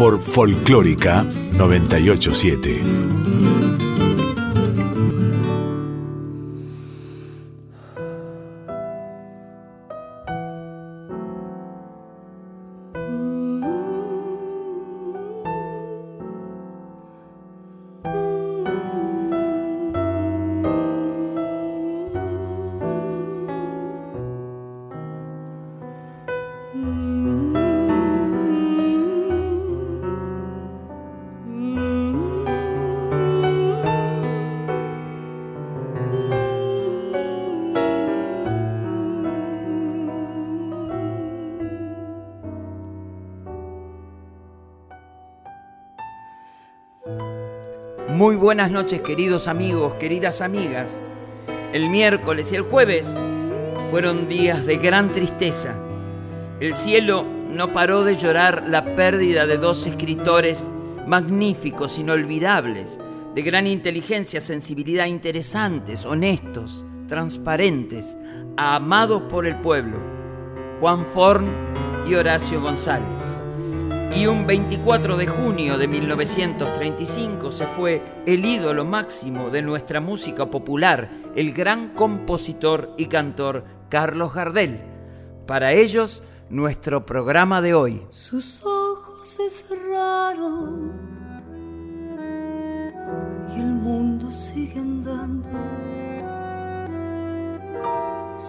Por Folclórica 987. Buenas noches queridos amigos, queridas amigas. El miércoles y el jueves fueron días de gran tristeza. El cielo no paró de llorar la pérdida de dos escritores magníficos, inolvidables, de gran inteligencia, sensibilidad, interesantes, honestos, transparentes, amados por el pueblo, Juan Forn y Horacio González. Y un 24 de junio de 1935 se fue el ídolo máximo de nuestra música popular, el gran compositor y cantor Carlos Gardel. Para ellos, nuestro programa de hoy. Sus ojos se cerraron y el mundo sigue andando.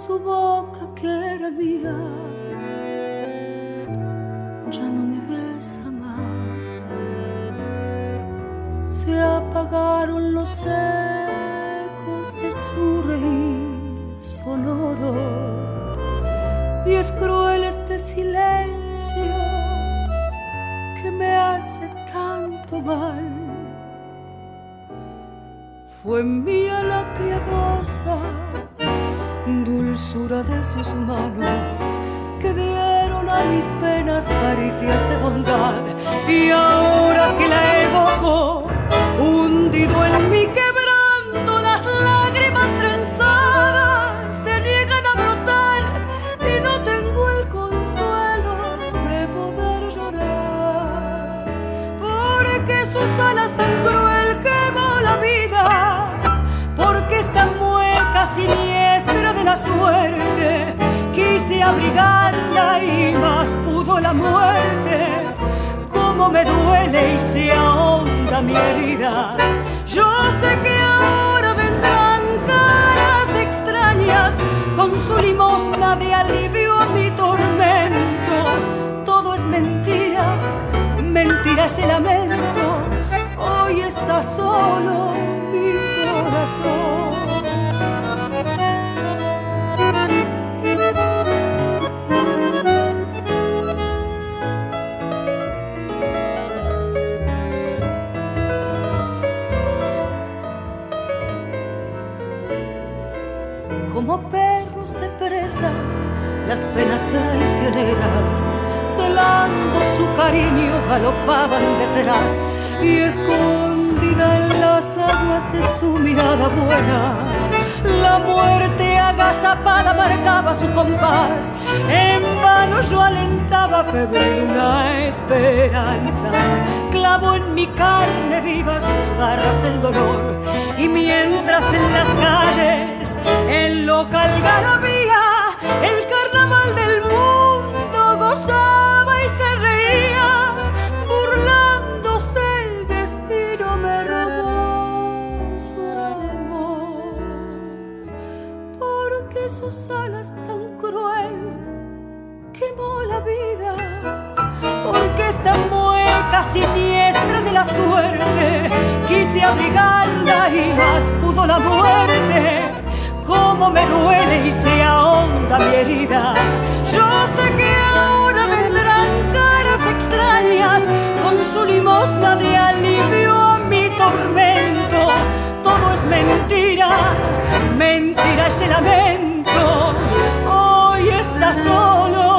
Su boca que era mía ya no me besa más. Se apagaron los ecos de su reír sonoro y es cruel este silencio que me hace tanto mal. Fue mía la piadosa dulzura de sus manos que dieron mis penas caricias de bondad. Y ahora que la evoco, hundido en mi quebranto, las lágrimas trenzadas se niegan a brotar y no tengo el consuelo de poder llorar. Porque sus alas tan cruel quemó la vida, porque esta mueca siniestra de la suerte quise abrigarla más pudo la muerte. Como me duele y se ahonda mi herida. Yo sé que ahora vendrán caras extrañas con su limosna de alivio a mi tormento. Todo es mentira, mentira ese lamento. Hoy está solo mi corazón. Las penas traicioneras, celando su cariño, galopaban detrás y escondida en las aguas de su mirada buena. La muerte agazapada marcaba su compás, en vano yo alentaba febril una esperanza. Clavo en mi carne viva sus garras el dolor, y mientras en las calles el local garabía, carnaval del mundo gozaba y se reía, burlándose el destino me robó su amor, porque sus alas tan cruel quemó la vida, porque esta mueca siniestra de la suerte quise abrigarla y más pudo la muerte cómo me duele y se ahonda mi herida. Yo sé que ahora vendrán caras extrañas con su limosna de alivio a mi tormento. Todo es mentira, mentira es el lamento. Hoy está solo.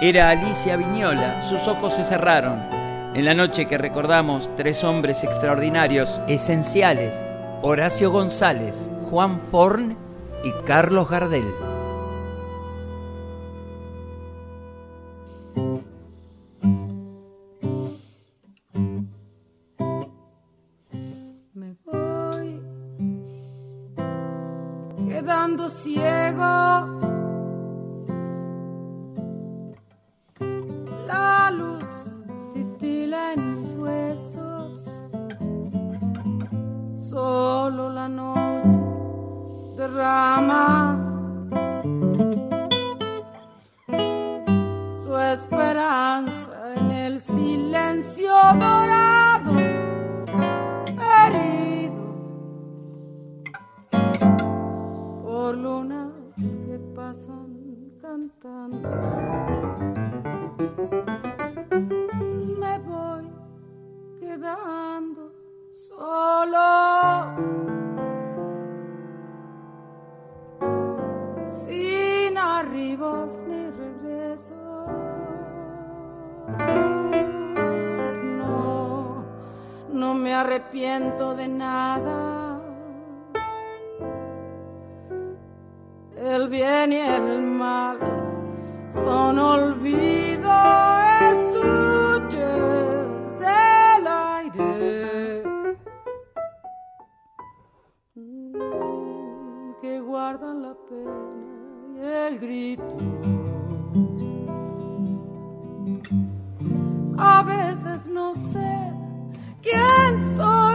Era Alicia Viñola, sus ojos se cerraron. En la noche que recordamos tres hombres extraordinarios, esenciales, Horacio González, Juan Forn y Carlos Gardel. La pena y el grito. A veces no sé quién soy.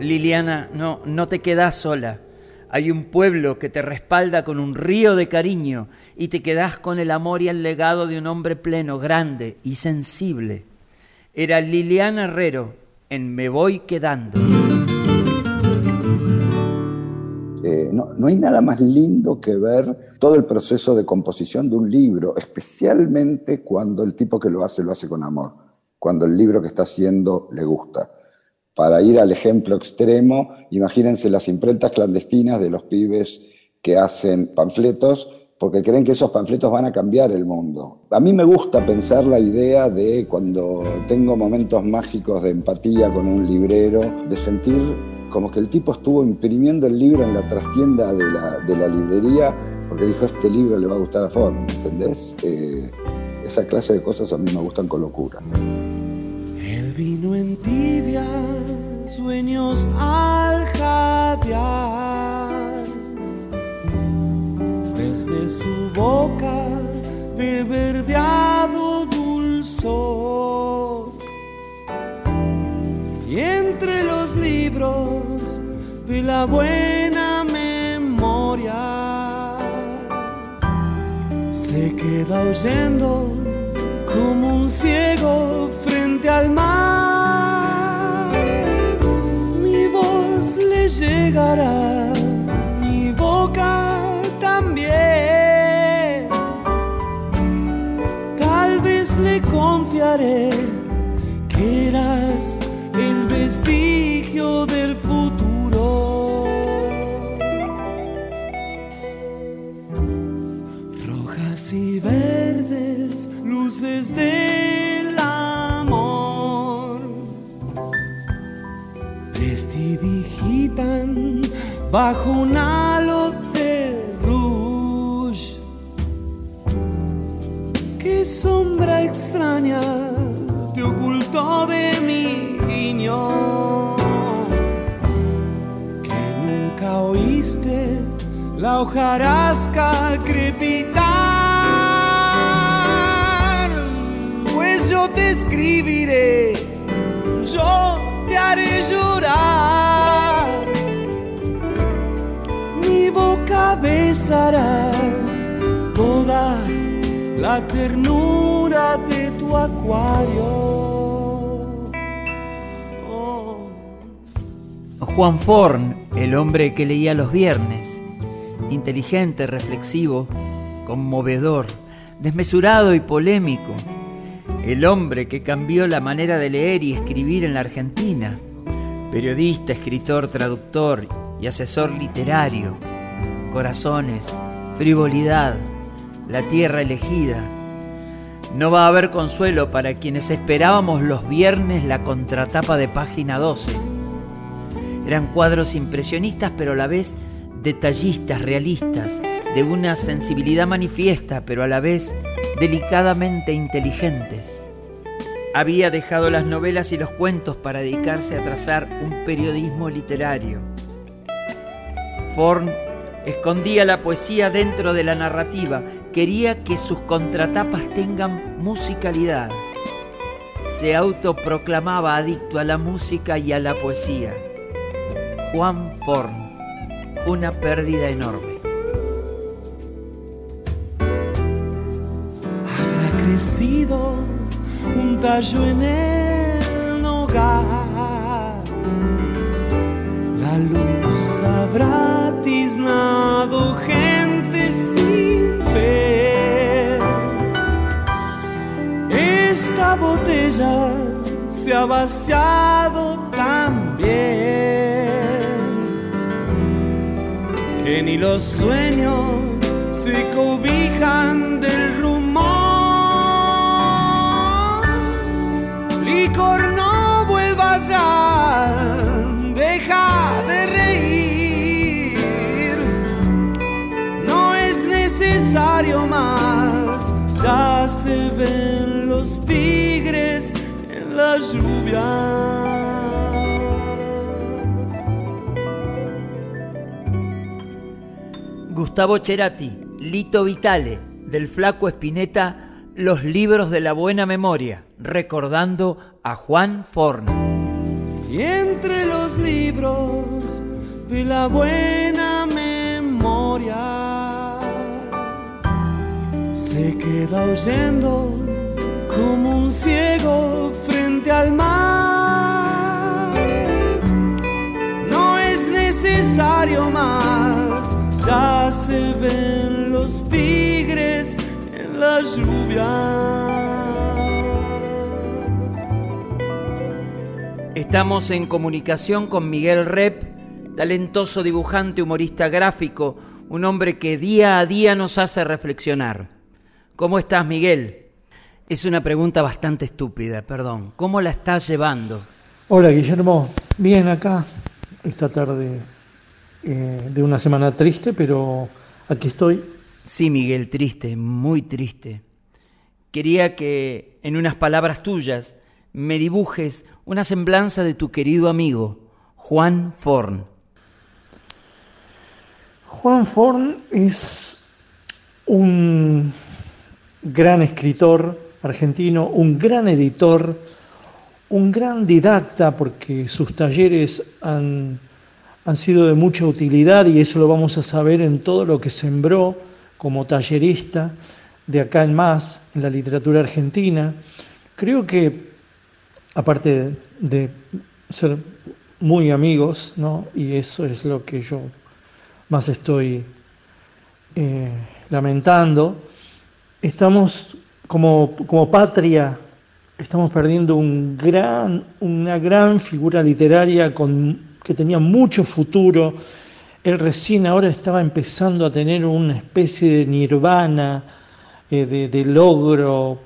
Liliana, no, no te quedás sola. Hay un pueblo que te respalda con un río de cariño y te quedás con el amor y el legado de un hombre pleno, grande y sensible. Era Liliana Herrero en Me Voy Quedando. Eh, no, no hay nada más lindo que ver todo el proceso de composición de un libro, especialmente cuando el tipo que lo hace lo hace con amor, cuando el libro que está haciendo le gusta. Para ir al ejemplo extremo, imagínense las imprentas clandestinas de los pibes que hacen panfletos porque creen que esos panfletos van a cambiar el mundo. A mí me gusta pensar la idea de cuando tengo momentos mágicos de empatía con un librero, de sentir como que el tipo estuvo imprimiendo el libro en la trastienda de la, de la librería porque dijo, este libro le va a gustar a Ford, ¿entendés? Eh, esa clase de cosas a mí me gustan con locura. Vino en tibia, sueños al jadear. Desde su boca de verdeado dulzor. Y entre los libros de la buena memoria se queda oyendo como un ciego frente al mar. Mi voz le llegará, mi boca también. Tal vez le confiaré bajo un halo de rouge. Qué sombra extraña te ocultó de mi guiño. Que nunca oíste la hojarasca crepitar. Pues yo te escribiré, yo te haré llorar. Toda la ternura de tu acuario. Oh. Juan Forn, el hombre que leía los viernes, inteligente, reflexivo, conmovedor, desmesurado y polémico, el hombre que cambió la manera de leer y escribir en la Argentina, periodista, escritor, traductor y asesor literario, corazones, frivolidad, la tierra elegida. No va a haber consuelo para quienes esperábamos los viernes la contratapa de página 12. Eran cuadros impresionistas pero a la vez detallistas, realistas, de una sensibilidad manifiesta pero a la vez delicadamente inteligentes. Había dejado las novelas y los cuentos para dedicarse a trazar un periodismo literario. Forn escondía la poesía dentro de la narrativa, quería que sus contratapas tengan musicalidad. Se autoproclamaba adicto a la música y a la poesía. Juan Forn, una pérdida enorme. Habrá crecido un tallo en el hogar. La luz habrá gente sin fe. Esta botella se ha vaciado también. Que ni los sueños se cobijan del rumor. Licor, no vuelvas ya, más, ya se ven los tigres en la lluvia. Gustavo Cerati, Lito Vitale, del Flaco Espineta, Los libros de la buena memoria, recordando a Juan Forn. Y entre los libros de la buena memoria se queda oyendo como un ciego frente al mar. No es necesario más, ya se ven los tigres en la lluvia. Estamos en comunicación con Miguel Rep, talentoso dibujante, humorista gráfico, un hombre que día a día nos hace reflexionar. ¿Cómo estás, Miguel? Es una pregunta bastante estúpida, perdón. ¿Cómo la estás llevando? Hola, Guillermo. Bien acá, esta tarde eh, de una semana triste, pero aquí estoy Sí, Miguel, triste, muy triste. Quería que en unas palabras tuyas me dibujes una semblanza de tu querido amigo, Juan Forn. Juan Forn es un gran escritor argentino, un gran editor, un gran didacta, porque sus talleres han, han sido de mucha utilidad y eso lo vamos a saber en todo lo que sembró como tallerista de acá en más, en la literatura argentina. Creo que, aparte de ser muy amigos, ¿no? y eso es lo que yo más estoy eh, lamentando, estamos como, como patria, estamos perdiendo un gran, una gran figura literaria con, que tenía mucho futuro. Él recién ahora estaba empezando a tener una especie de nirvana, eh, de, de logro,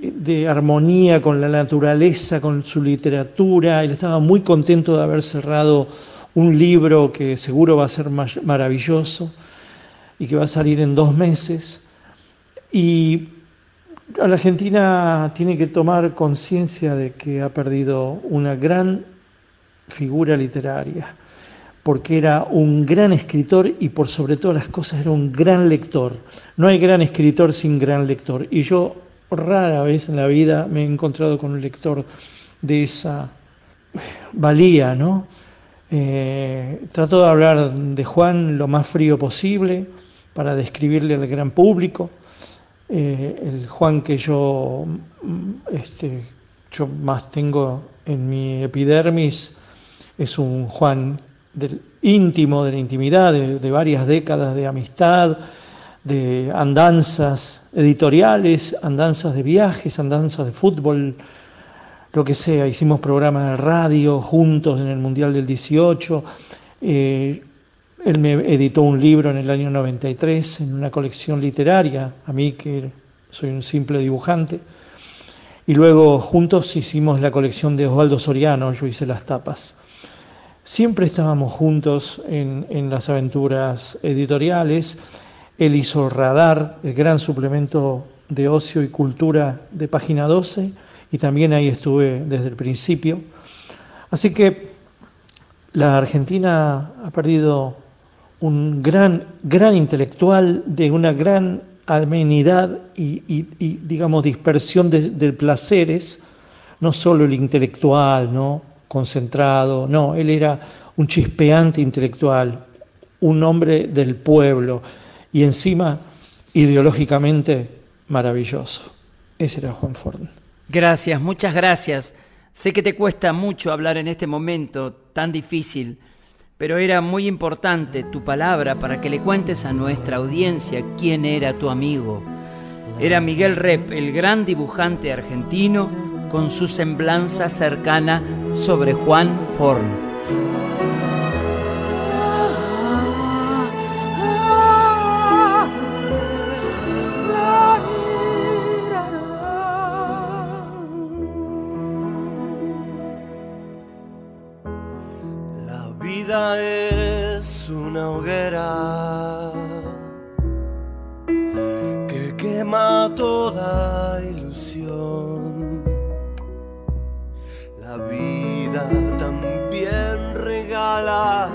de armonía con la naturaleza, con su literatura. Él estaba muy contento de haber cerrado un libro que seguro va a ser maravilloso y que va a salir en dos meses. Y la Argentina tiene que tomar conciencia de que ha perdido una gran figura literaria, porque era un gran escritor y por sobre todas las cosas era un gran lector. No hay gran escritor sin gran lector. Y yo rara vez en la vida me he encontrado con un lector de esa valía, ¿no? Eh, trato de hablar de Juan lo más frío posible para describirle al gran público. Eh, el Juan que yo, mm, este, yo más tengo en mi epidermis es un Juan del íntimo, de la intimidad, de varias décadas de amistad, de andanzas editoriales, andanzas de viajes, andanzas de fútbol, lo que sea. Hicimos programas de radio juntos en el Mundial del 18. Eh, él me editó un libro en el año 93 en una colección literaria, a mí que soy un simple dibujante. Y luego juntos hicimos la colección de Osvaldo Soriano, yo hice las tapas. Siempre estábamos juntos en, en las aventuras editoriales él hizo Radar, el gran suplemento de ocio y cultura de página 12, y también ahí estuve desde el principio. Así que la Argentina ha perdido un gran, gran intelectual de una gran amenidad y, digamos, dispersión de, placeres, no solo el intelectual, ¿no? concentrado, no, él era un chispeante intelectual, un hombre del pueblo, y encima ideológicamente maravilloso. Ese era Juan Ford. Gracias, muchas gracias. Sé que te cuesta mucho hablar en este momento tan difícil, pero era muy importante tu palabra para que le cuentes a nuestra audiencia quién era tu amigo. Era Miguel Rep, el gran dibujante argentino, con su semblanza cercana sobre Juan Forn. Es una hoguera que quema toda ilusión. La vida también regala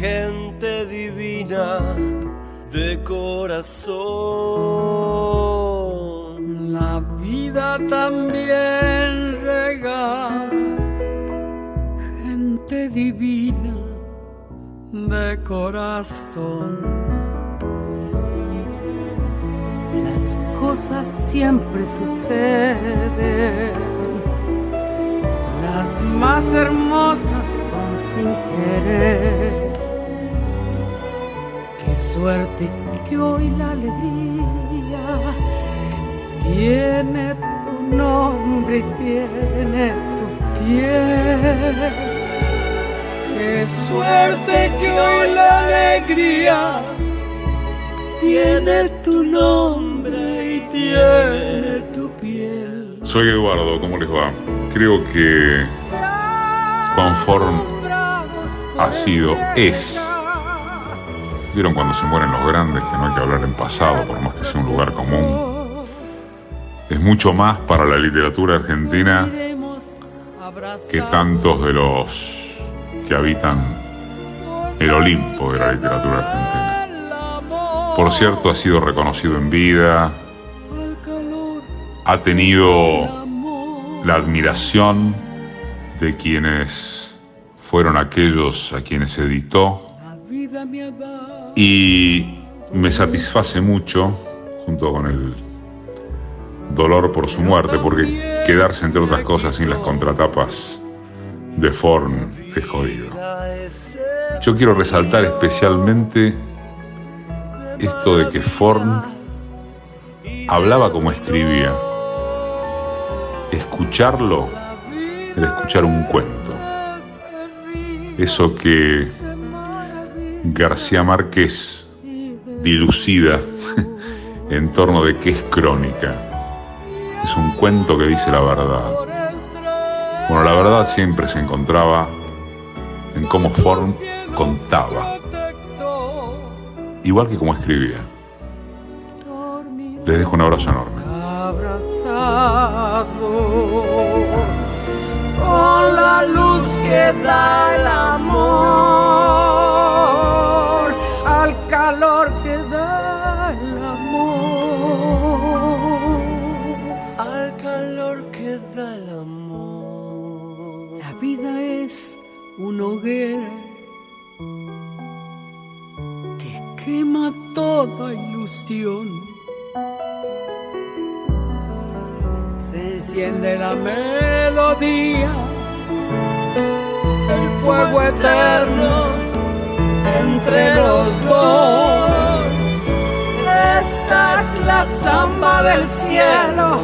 gente divina de corazón. La vida también regala divina de corazón. Las cosas siempre suceden, las más hermosas son sin querer. Qué suerte que hoy la alegría tiene tu nombre y tiene tu piel. Suerte que alegría tiene tu nombre y tiene tu piel. Soy Eduardo, ¿cómo les va? Creo que Juan Form ha sido, es Vieron cuando se mueren los grandes que no hay que hablar en pasado, por más que sea un lugar común. Es mucho más para la literatura argentina que tantos de los habitan el Olimpo de la literatura argentina. Por cierto, ha sido reconocido en vida, ha tenido la admiración de quienes fueron aquellos a quienes editó y me satisface mucho, junto con el dolor por su muerte, porque quedarse, entre otras cosas, sin las contratapas de Forn es jodido. Yo quiero resaltar especialmente esto de que Forn hablaba como escribía. Escucharlo era escuchar un cuento. Eso que García Márquez dilucida en torno de qué es crónica. Es un cuento que dice la verdad. Bueno, la verdad siempre se encontraba en cómo Form contaba, igual que como escribía. Les dejo un abrazo enorme. con la luz que da el amor, que quema toda ilusión. Se enciende la melodía, el fuego eterno entre los dos. Esta es la samba del cielo,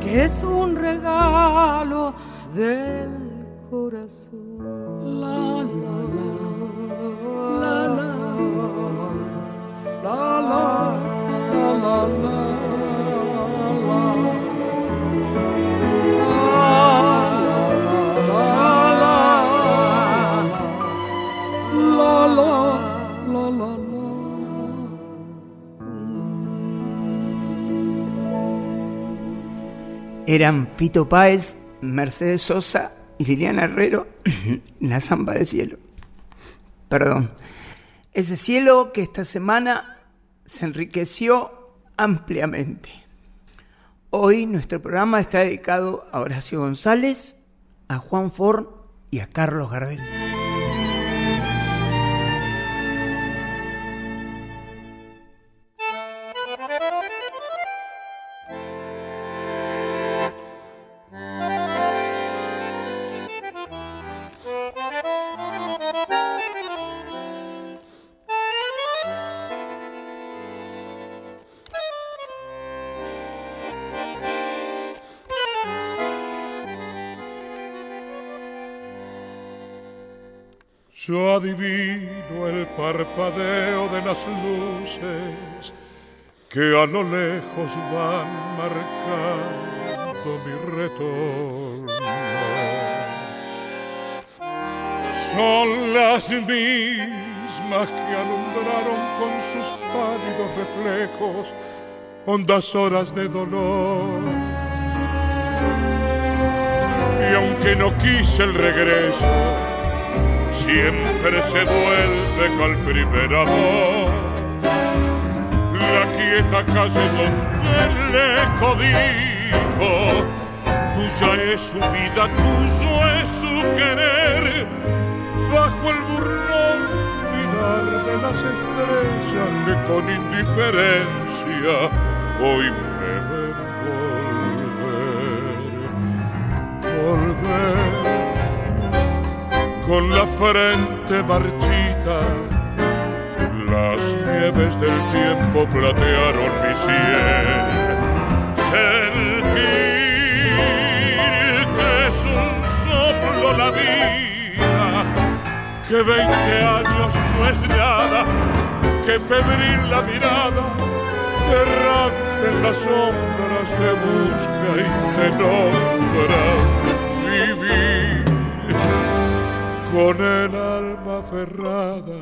que es un regalo del Eran Fito Páez, Mercedes Sosa y Liliana Herrero la zamba del cielo. Perdón. Ese cielo que esta semana se enriqueció ampliamente. Hoy nuestro programa está dedicado a Horacio González, a Juan Forn y a Carlos Gardel. Yo adivino el parpadeo de las luces que a lo lejos van marcando mi retorno. Son las mismas que alumbraron con sus pálidos reflejos hondas horas de dolor. Y aunque no quise el regreso, siempre se vuelve el primer amor. La quieta calle donde el eco dijo, tuya es su vida, tuyo es su querer, bajo el burlón mirar de las estrellas que con indiferencia hoy me ven volver, volver con la frente marchita. Las nieves del tiempo platearon mi sien. Sentir que es un soplo la vida, que veinte años no es nada, que febril la mirada, errante en las sombras te busca y te nombra. Con el alma cerrada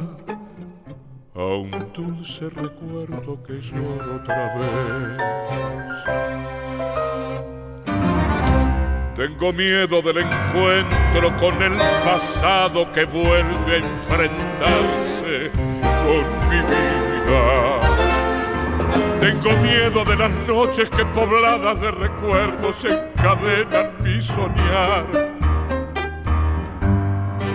a un dulce recuerdo que lloro otra vez. Tengo miedo del encuentro con el pasado que vuelve a enfrentarse con mi vida. Tengo miedo de las noches que pobladas de recuerdos encadenan mi soñar.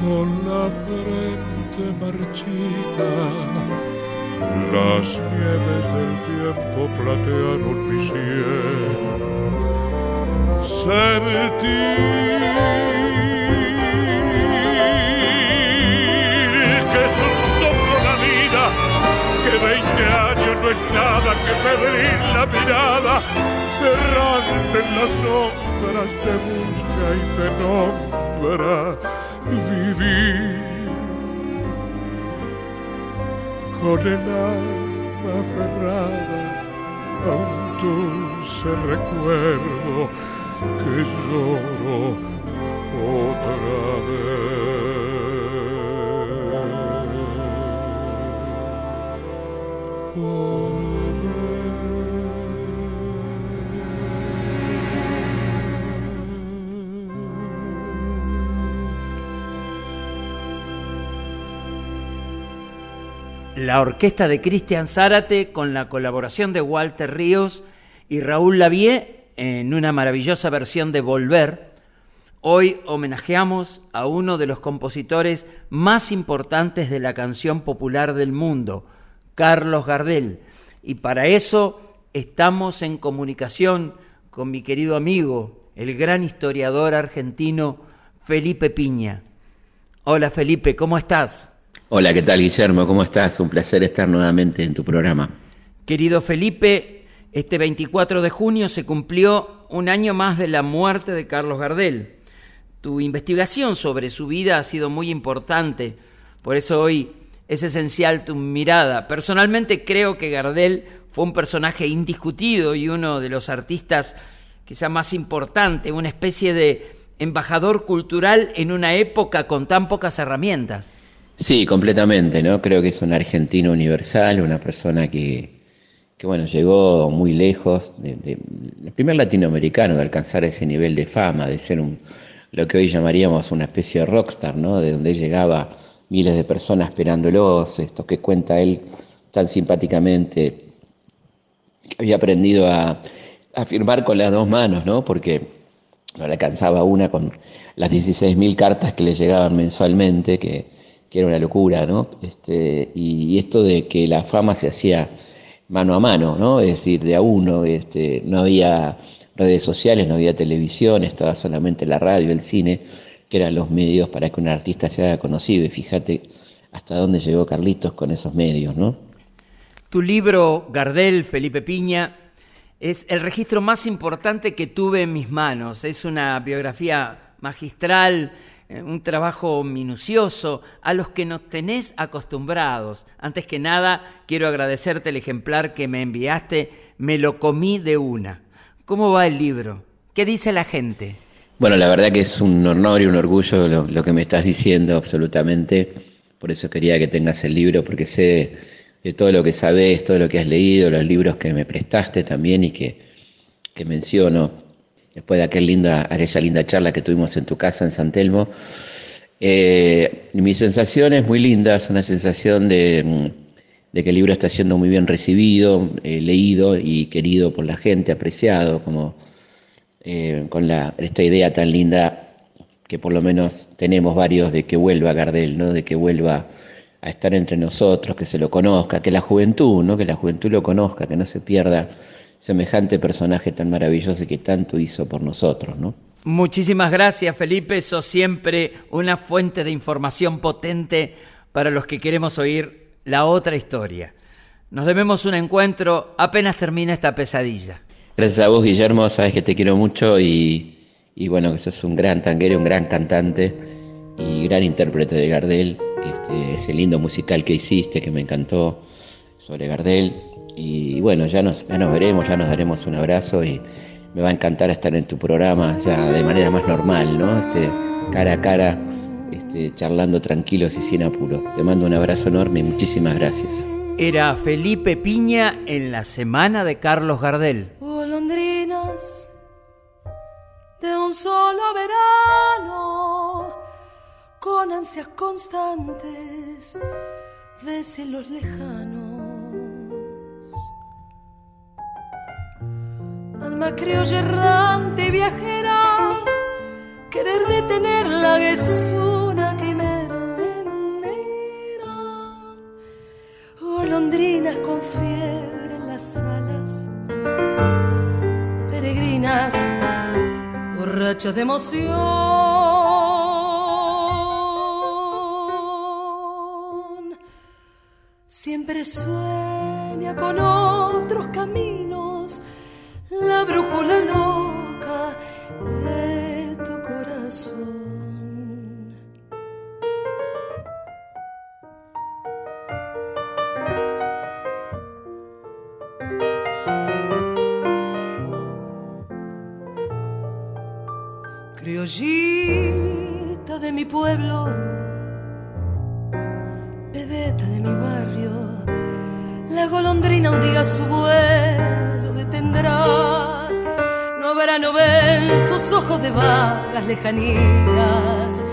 Con la frente marchita. Las nieves del tiempo platearon mi cielo. Sentir que es un soplo la vida, que veinte años no es nada, que febril la mirada, errante en las sombras te busca y te nombra vivir con el alma aferrada a un dulce recuerdo que lloro otra vez. La orquesta de Cristian Zárate con la colaboración de Walter Ríos y Raúl Lavie en una maravillosa versión de Volver. Hoy homenajeamos a uno de los compositores más importantes de la canción popular del mundo, Carlos Gardel. Y para eso estamos en comunicación con mi querido amigo, el gran historiador argentino Felipe Piña. Hola Felipe, ¿cómo estás? Hola, ¿qué tal Guillermo? ¿Cómo estás? Un placer estar nuevamente en tu programa. Querido Felipe, este 24 de junio se cumplió un año más de la muerte de Carlos Gardel. Tu investigación sobre su vida ha sido muy importante, por eso hoy es esencial tu mirada. Personalmente creo que Gardel fue un personaje indiscutido y uno de los artistas quizá más importante, una especie de embajador cultural en una época con tan pocas herramientas. Sí, completamente, ¿no? Creo que es un argentino universal, una persona que, que bueno, llegó muy lejos, de, el primer latinoamericano de alcanzar ese nivel de fama, de ser un, lo que hoy llamaríamos una especie de rockstar, ¿no? De donde llegaba miles de personas esperándolos, esto que cuenta él tan simpáticamente, había aprendido a, a firmar con las dos manos, ¿no? Porque no le alcanzaba una con las 16.000 cartas que le llegaban mensualmente, que que era una locura, ¿no? Este, y, esto de que la fama se hacía mano a mano, ¿no? Es decir, de a uno, este, no había redes sociales, no había televisión, estaba solamente la radio, el cine, que eran los medios para que un artista se haya conocido. Y fíjate hasta dónde llegó Carlitos con esos medios, ¿no? Tu libro, Gardel, Felipe Piña, es el registro más importante que tuve en mis manos. Es una biografía magistral, un trabajo minucioso, a los que nos tenés acostumbrados. Antes que nada, quiero agradecerte el ejemplar que me enviaste, me lo comí de una. ¿Cómo va el libro? ¿Qué dice la gente? Bueno, la verdad que es un honor y un orgullo lo, que me estás diciendo, absolutamente. Por eso quería que tengas el libro, porque sé de todo lo que sabes, todo lo que has leído, los libros que me prestaste también y que, que menciono después de aquella linda, aquella linda charla que tuvimos en tu casa en San Telmo. Eh, mi sensación es muy linda, es una sensación de, mm, que el libro está siendo muy bien recibido, eh, leído y querido por la gente, apreciado, como eh, con la, esta idea tan linda que por lo menos tenemos varios de que vuelva Gardel, ¿no? de que vuelva a estar entre nosotros, que se lo conozca, que la juventud, ¿no? que la juventud lo conozca, que no se pierda semejante personaje tan maravilloso que tanto hizo por nosotros, ¿no? Muchísimas gracias, Felipe. Sos siempre una fuente de información potente para los que queremos oír la otra historia. Nos debemos un encuentro apenas termina esta pesadilla. Gracias a vos, Guillermo. Sabes que te quiero mucho y, y bueno, que sos un gran tanguero, un gran cantante y gran intérprete de Gardel. Este, ese lindo musical que hiciste, que me encantó sobre Gardel. Y bueno, ya nos, ya nos veremos, ya nos daremos un abrazo y me va a encantar estar en tu programa ya de manera más normal, ¿no? Este, cara a cara, este, charlando tranquilos y sin apuro. Te mando un abrazo enorme y muchísimas gracias. Era Felipe Piña en la semana de Carlos Gardel. Golondrinas de un solo verano, con ansias constantes de cielos lejanos. Alma criolla errante y viajera, querer detenerla es una quimera. negra. Golondrinas con fiebre en las alas, peregrinas, borrachas de emoción. Siempre sueña con otros caminos la brújula loca de tu corazón. Criollita de mi pueblo, bebeta de mi barrio, la golondrina un día su vuelo detendrá. No habrá sus ojos de vagas lejanías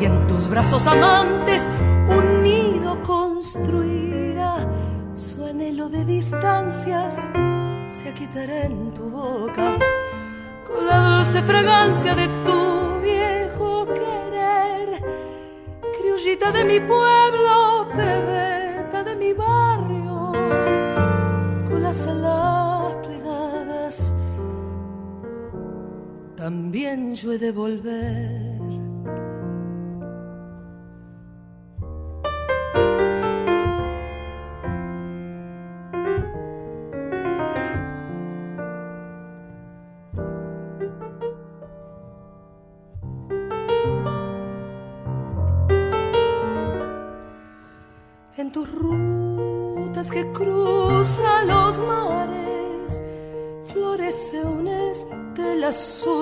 y en tus brazos amantes un nido construirá. Su anhelo de distancias se aquitará en tu boca con la dulce fragancia de tu viejo querer. Criollita de mi pueblo, bebeta de mi barrio, con las alas también yo he de volver. en tus rutas que cruzan los mares, florece una estela azul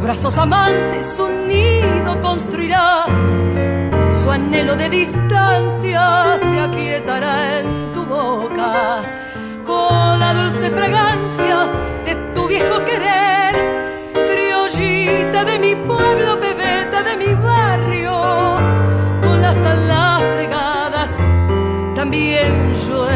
brazos amantes un nido construirá. Su anhelo de distancia se aquietará en tu boca con la dulce fragancia de tu viejo querer, criollita de mi pueblo, bebeta de mi barrio, con las alas plegadas, también yo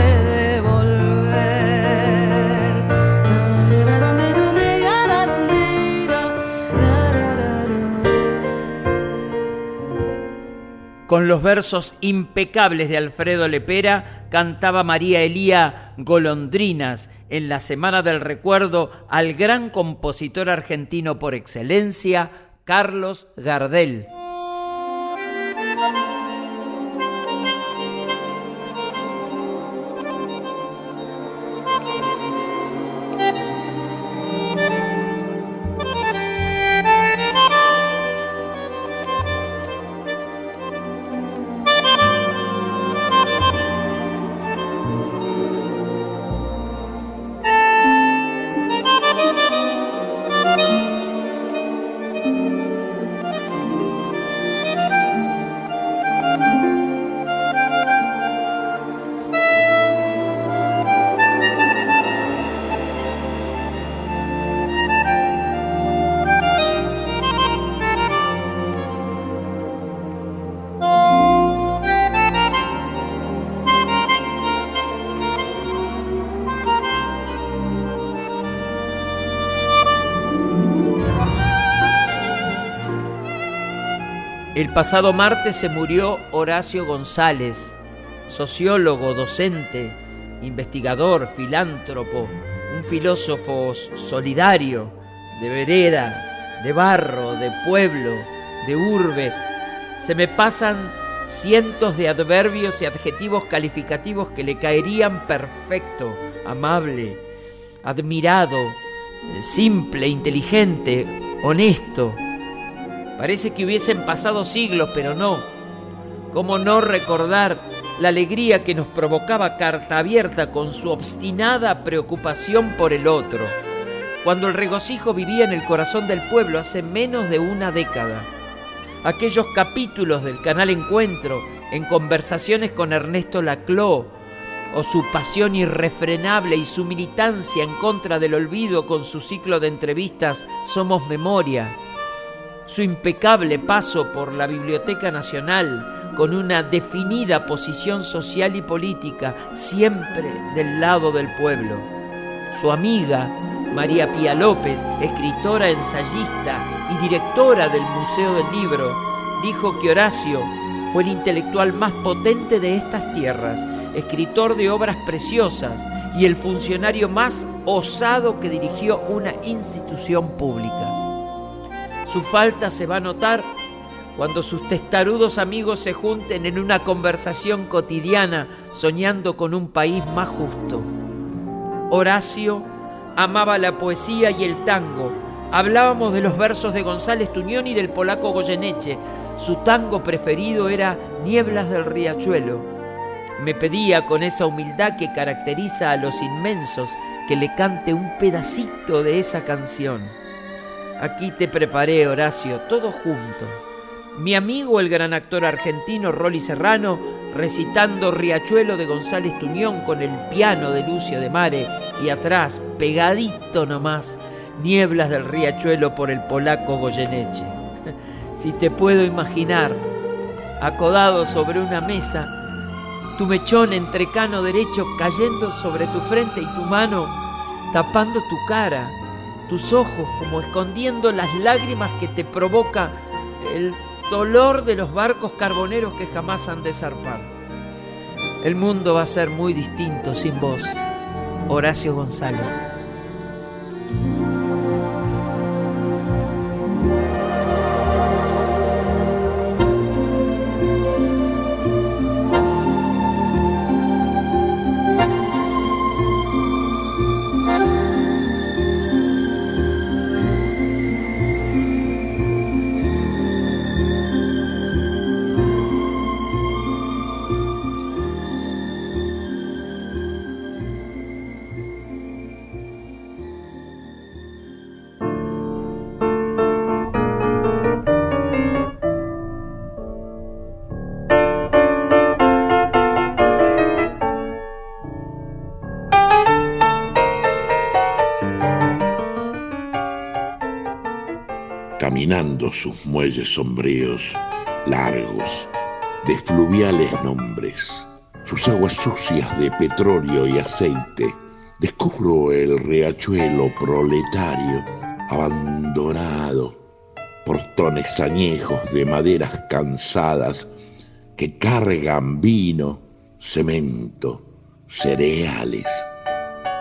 Con los versos impecables de Alfredo Lepera cantaba María Elía Golondrinas en la Semana del Recuerdo al gran compositor argentino por excelencia, Carlos Gardel. El pasado martes se murió Horacio González, sociólogo, docente, investigador, filántropo, un filósofo solidario, de vereda, de barro, de pueblo, de urbe. Se me pasan cientos de adverbios y adjetivos calificativos que le caerían perfecto, amable, admirado, simple, inteligente, honesto. Parece que hubiesen pasado siglos, pero no. ¿Cómo no recordar la alegría que nos provocaba Carta Abierta con su obstinada preocupación por el otro, cuando el regocijo vivía en el corazón del pueblo hace menos de una década? Aquellos capítulos del canal Encuentro en conversaciones con Ernesto Laclau, o su pasión irrefrenable y su militancia en contra del olvido con su ciclo de entrevistas Somos Memoria, su impecable paso por la Biblioteca Nacional con una definida posición social y política, siempre del lado del pueblo. Su amiga, María Pía López, escritora, ensayista y directora del Museo del Libro, dijo que Horacio fue el intelectual más potente de estas tierras, escritor de obras preciosas y el funcionario más osado que dirigió una institución pública. Su falta se va a notar cuando sus testarudos amigos se junten en una conversación cotidiana soñando con un país más justo. Horacio amaba la poesía y el tango. Hablábamos de los versos de González Tuñón y del polaco Goyeneche. Su tango preferido era Nieblas del Riachuelo. Me pedía con esa humildad que caracteriza a los inmensos que le cante un pedacito de esa canción. Aquí te preparé, Horacio, todo junto. Mi amigo, el gran actor argentino Rolly Serrano, recitando Riachuelo de González Tuñón con el piano de Lucio de Mare y atrás, pegadito nomás, Nieblas del Riachuelo por el polaco Goyeneche. Si te puedo imaginar, acodado sobre una mesa, tu mechón entrecano derecho cayendo sobre tu frente y tu mano tapando tu cara tus ojos como escondiendo las lágrimas que te provoca el dolor de los barcos carboneros que jamás han de zarpar. El mundo va a ser muy distinto sin vos, Horacio González. Sus muelles sombríos, largos, de fluviales nombres, sus aguas sucias de petróleo y aceite, descubro el riachuelo proletario abandonado, portones añejos de maderas cansadas que cargan vino, cemento, cereales.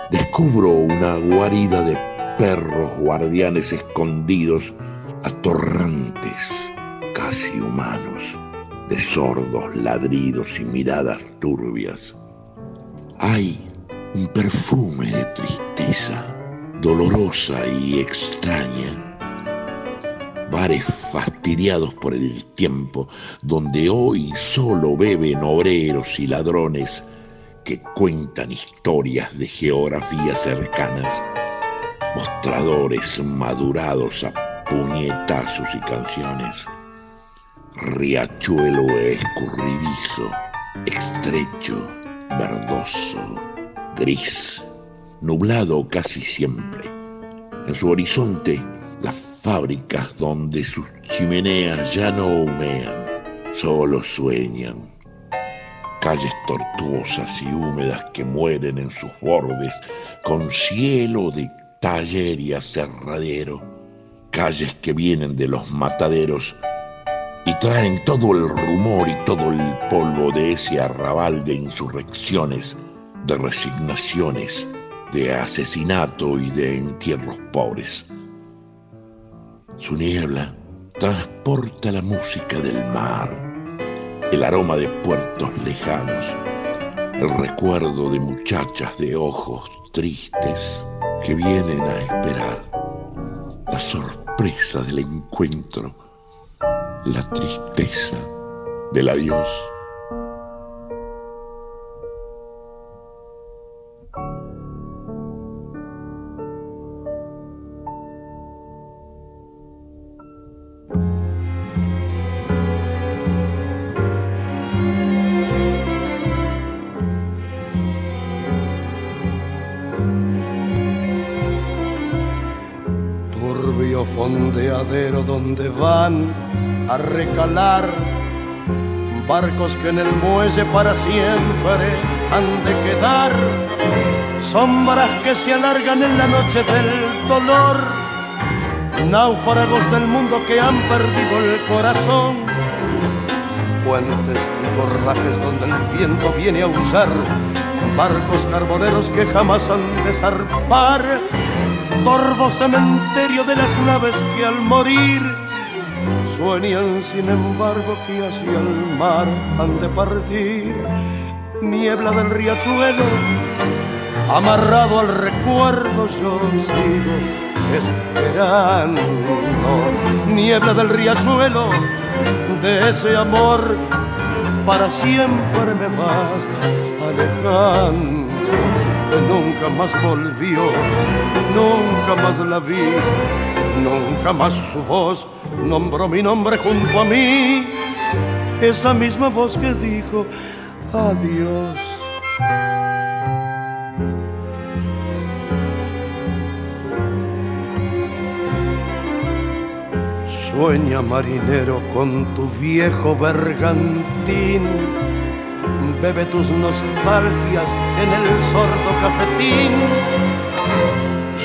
Descubro una guarida de perros guardianes escondidos atorrantes, casi humanos, de sordos ladridos y miradas turbias. Hay un perfume de tristeza, dolorosa y extraña. Bares fastidiados por el tiempo, donde hoy solo beben obreros y ladrones que cuentan historias de geografías cercanas, mostradores madurados a puñetazos y canciones. Riachuelo escurridizo, estrecho, verdoso, gris, nublado casi siempre. En su horizonte, las fábricas donde sus chimeneas ya no humean, solo sueñan. Calles tortuosas y húmedas que mueren en sus bordes, con cielo de taller y aserradero calles que vienen de los mataderos y traen todo el rumor y todo el polvo de ese arrabal de insurrecciones, de resignaciones, de asesinato y de entierros pobres. Su niebla transporta la música del mar, el aroma de puertos lejanos, el recuerdo de muchachas de ojos tristes que vienen a esperar, la sorpresa del encuentro, la tristeza del adiós. A recalar barcos que en el muelle para siempre han de quedar, sombras que se alargan en la noche del dolor, náufragos del mundo que han perdido el corazón, puentes y corrajes donde el viento viene a usar, barcos carboneros que jamás han de zarpar, torvo cementerio de las naves que al morir sueñan sin embargo que hacia el mar han de partir. Niebla del riachuelo, amarrado al recuerdo yo sigo esperando. Niebla del riachuelo, de ese amor para siempre me vas alejando. Que nunca más volvió, nunca más la vi, nunca más su voz nombró mi nombre junto a mí, esa misma voz que dijo adiós. Sueña marinero con tu viejo bergantín, bebe tus nostalgias en el sordo cafetín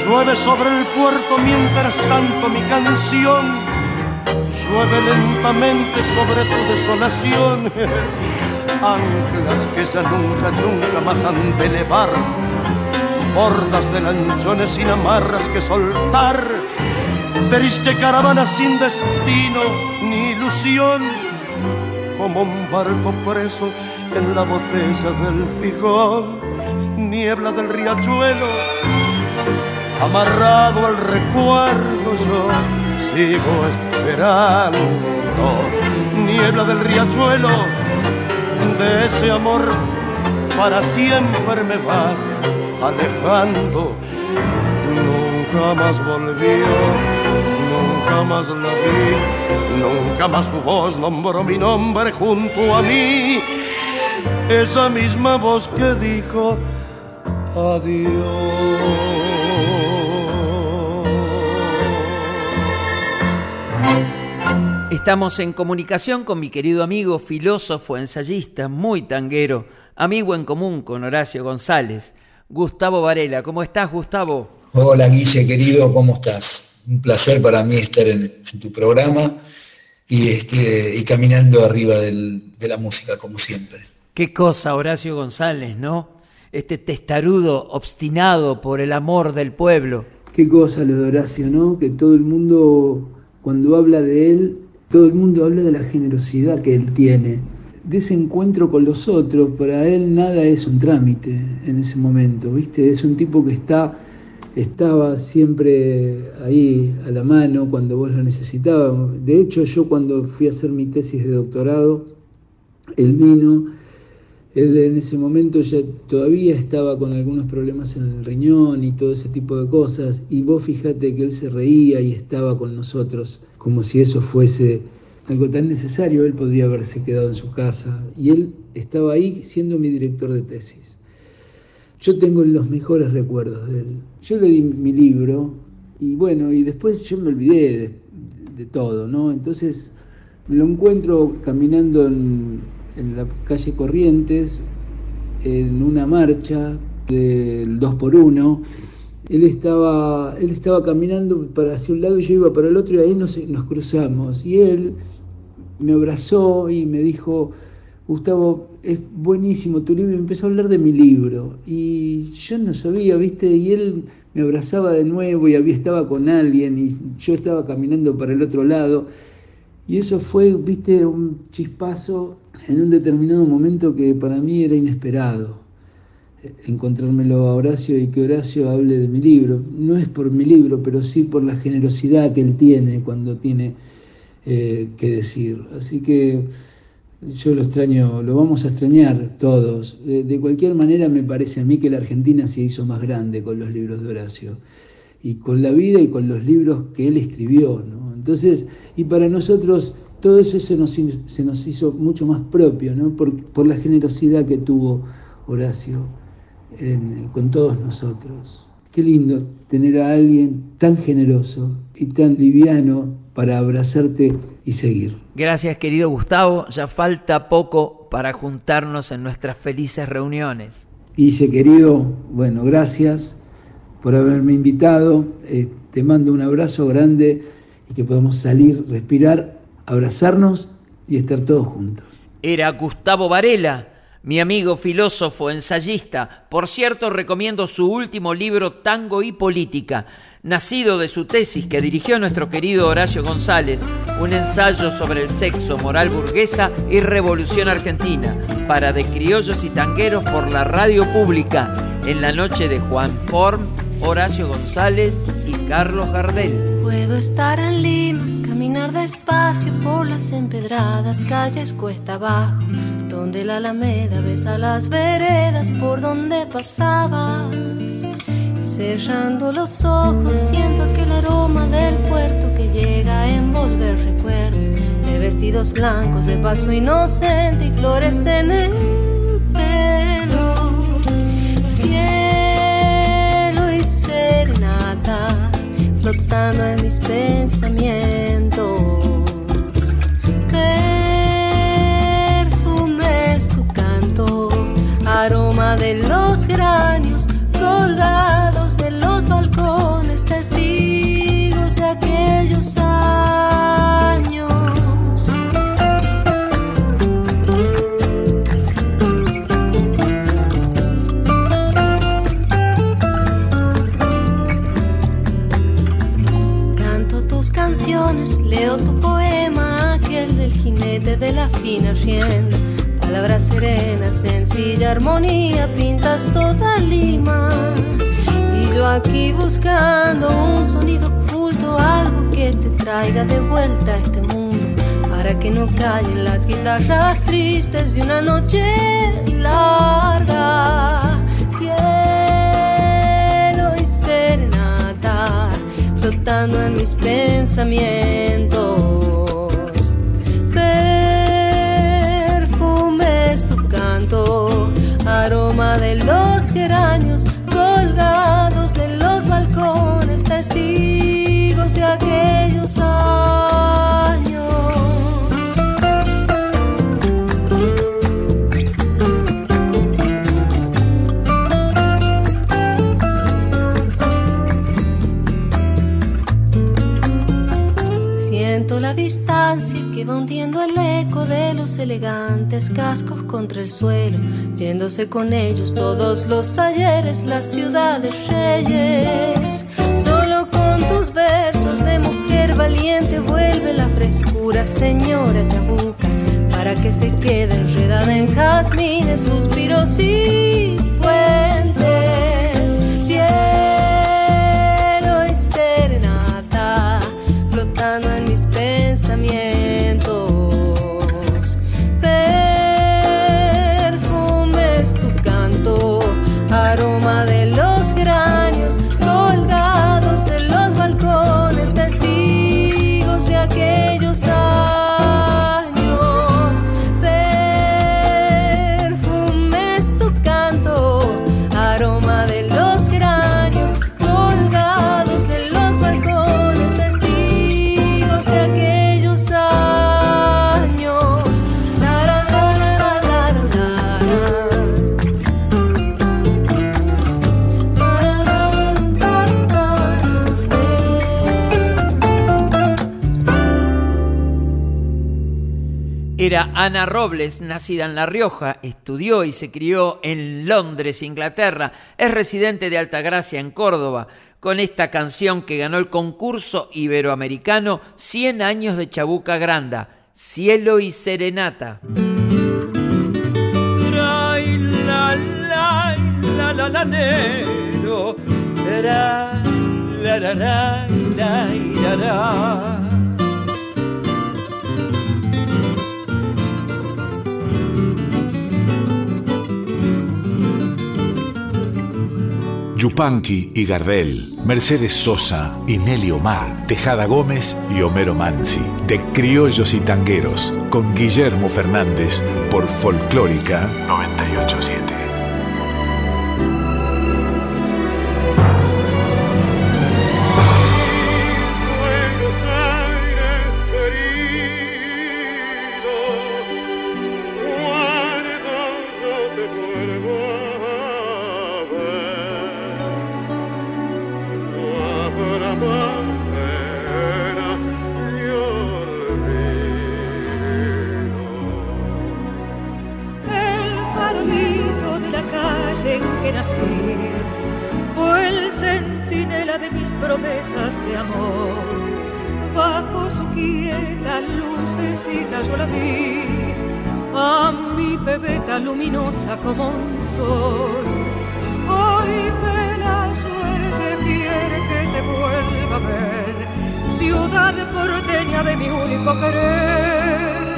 Llueve sobre el puerto mientras canto mi canción. Llueve lentamente sobre tu desolación. Anclas que ya nunca, nunca más han de elevar. Bordas de lanchones sin amarras que soltar. Triste caravana sin destino ni ilusión. Como un barco preso en la botella del fijón. Niebla del riachuelo amarrado al recuerdo yo sigo esperando niebla del riachuelo de ese amor para siempre me vas alejando. Nunca más volvió nunca más la vi nunca más su voz nombró mi nombre junto a mí. Esa misma voz que dijo adiós Estamos en comunicación con mi querido amigo, filósofo, ensayista, muy tanguero, amigo en común con Horacio González, Gustavo Varela. ¿Cómo estás, Gustavo? Hola, Guille, querido, ¿cómo estás? Un placer para mí estar en, tu programa y, este, y caminando arriba del, de la música, como siempre. Qué cosa, Horacio González, ¿no? Este testarudo, obstinado por el amor del pueblo. Qué cosa lo de Horacio, ¿no? Que todo el mundo, cuando habla de él, todo el mundo habla de la generosidad que él tiene, de ese encuentro con los otros. Para él nada es un trámite en ese momento, ¿viste? Es un tipo que está, estaba siempre ahí a la mano cuando vos lo necesitabas. De hecho, yo cuando fui a hacer mi tesis de doctorado, él vino. Él en ese momento ya todavía estaba con algunos problemas en el riñón y todo ese tipo de cosas. Y vos fíjate que él se reía y estaba con nosotros como si eso fuese algo tan necesario, él podría haberse quedado en su casa y él estaba ahí siendo mi director de tesis. Yo tengo los mejores recuerdos de él. Yo le di mi libro y bueno, y después yo me olvidé de, todo, ¿no? Entonces lo encuentro caminando en, en la calle Corrientes, en una marcha del 2 por 1 él estaba, él estaba caminando para hacia un lado y yo iba para el otro y ahí nos, nos cruzamos. Y él me abrazó y me dijo, Gustavo, es buenísimo tu libro, y empezó a hablar de mi libro. Y yo no sabía, ¿viste? Y él me abrazaba de nuevo y había, estaba con alguien y yo estaba caminando para el otro lado. Y eso fue, ¿viste? Un chispazo en un determinado momento que para mí era inesperado. Encontrármelo a Horacio y que Horacio hable de mi libro. No es por mi libro, pero sí por la generosidad que él tiene cuando tiene eh, que decir. Así que yo lo extraño, lo vamos a extrañar todos. De, cualquier manera me parece a mí que la Argentina se hizo más grande con los libros de Horacio y con la vida y con los libros que él escribió. Entonces, y para nosotros todo eso se nos, se nos hizo mucho más propio, ¿no? por, por la generosidad que tuvo Horacio con todos nosotros. Qué lindo tener a alguien tan generoso y tan liviano para abrazarte y seguir. Gracias querido Gustavo, ya falta poco para juntarnos en nuestras felices reuniones. Guille querido, bueno, gracias por haberme invitado, eh, te mando un abrazo grande y que podamos salir, respirar, abrazarnos y estar todos juntos. Era Gustavo Varela mi amigo filósofo, ensayista. Por cierto, recomiendo su último libro, Tango y Política, nacido de su tesis que dirigió nuestro querido Horacio González, un ensayo sobre el sexo, moral burguesa y revolución argentina, para de criollos y tangueros por la radio pública, en la noche de Juan Form, Horacio González y Carlos Gardel. Puedo estar en Lima, caminar despacio por las empedradas calles cuesta abajo donde la alameda besa las veredas por donde pasabas. Cerrando los ojos siento aquel aroma del puerto que llega a envolver recuerdos de vestidos blancos, de paso inocente y flores en el flotando en mis pensamientos. Aroma de los granios colgados de la fina rienda palabras serenas, sencilla armonía, pintas toda Lima. Y yo aquí buscando un sonido oculto, algo que te traiga de vuelta a este mundo, para que no callen las guitarras tristes de una noche larga. Cielo y serenata, flotando en mis pensamientos colgados de los balcones, testigos de aquellos años. Siento la distancia que va hundiendo el eco de los elegantes cascos contra el suelo yéndose con ellos todos los ayeres, las ciudades reyes. Solo con tus versos de mujer valiente vuelve la frescura, señora Chabuca, para que se quede enredada en jazmines, suspiros y Robles, nacida en La Rioja, estudió y se crió en Londres, Inglaterra, es residente de Altagracia en Córdoba, con esta canción que ganó el concurso iberoamericano 100 años de Chabuca Granda, Cielo y Serenata. Yupanqui y Gardel, Mercedes Sosa y Nelly Omar, Tejada Gómez y Homero Mansi, de Criollos y Tangueros, con Guillermo Fernández por Folclórica 987. centinela de mis promesas de amor. Bajo su quieta lucecita yo la vi, a mi bebeta luminosa como un sol. Hoy me la suerte quiere que te vuelva a ver, ciudad porteña de mi único querer.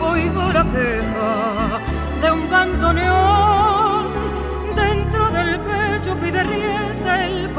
Oigo la queja de un bandoneón dentro del pecho pide río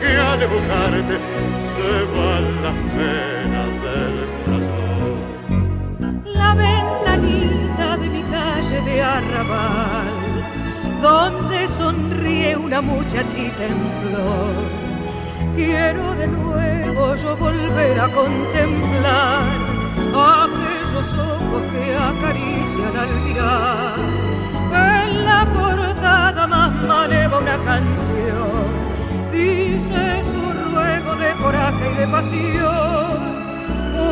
que ha de se van las penas del corazón. La ventanita de mi calle de arrabal, donde sonríe una muchachita en flor. Quiero de nuevo yo volver a contemplar aquellos ojos que acarician al mirar. En la portada más maleva una canción dice su ruego de coraje y de pasión,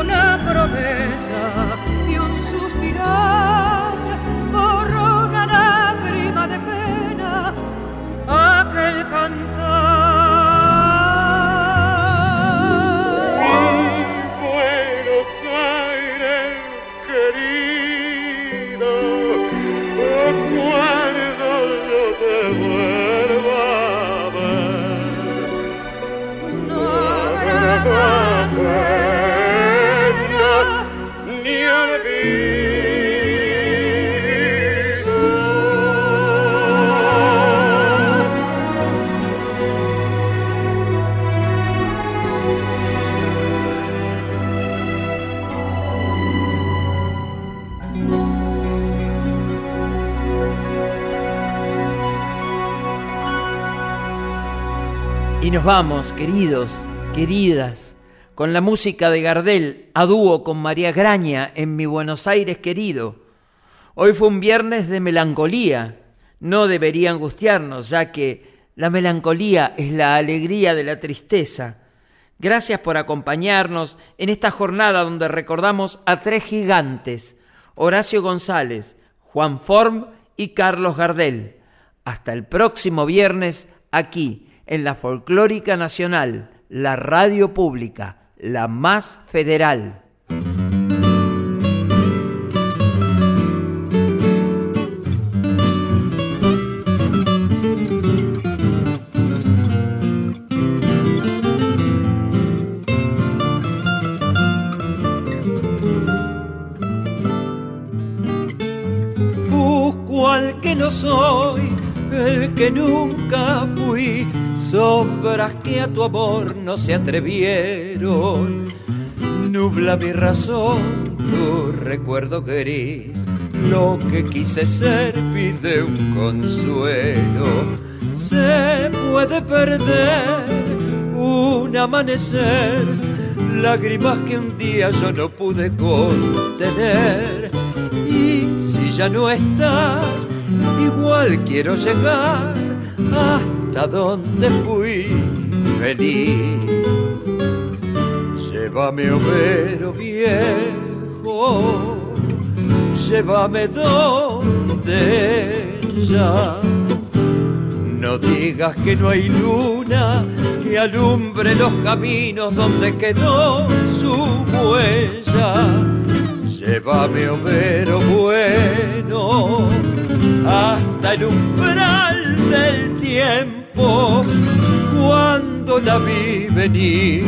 una promesa y un suspirar. Nos vamos, queridos, queridas, con la música de Gardel a dúo con María Graña en Mi Buenos Aires querido. Hoy fue un viernes de melancolía. No debería angustiarnos, ya que la melancolía es la alegría de la tristeza. Gracias por acompañarnos en esta jornada donde recordamos a tres gigantes, Horacio González, Juan Form y Carlos Gardel. Hasta el próximo viernes aquí en la Folclórica Nacional, la radio pública, la más federal. Busco al que no soy, el que nunca fui sombras que a tu amor no se atrevieron. Nubla mi razón, tu recuerdo gris, lo que quise ser pide un consuelo. Se puede perder un amanecer, lágrimas que un día yo no pude contener. Y si ya no estás, igual quiero llegar hasta donde fui feliz. Llévame, overo viejo, llévame donde ya. No digas que no hay luna que alumbre los caminos donde quedó su huella. Llévame, overo bueno, hasta el umbral del cuando la vi venir,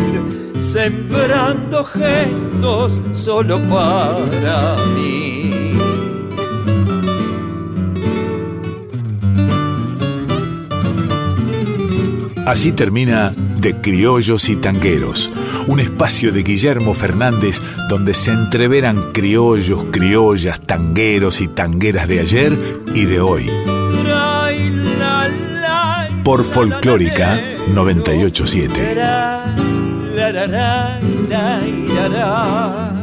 sembrando gestos solo para mí. Así termina De Criollos y Tangueros, un espacio de Guillermo Fernández donde se entreveran criollos, criollas, tangueros y tangueras de ayer y de hoy. Por Folclórica 987.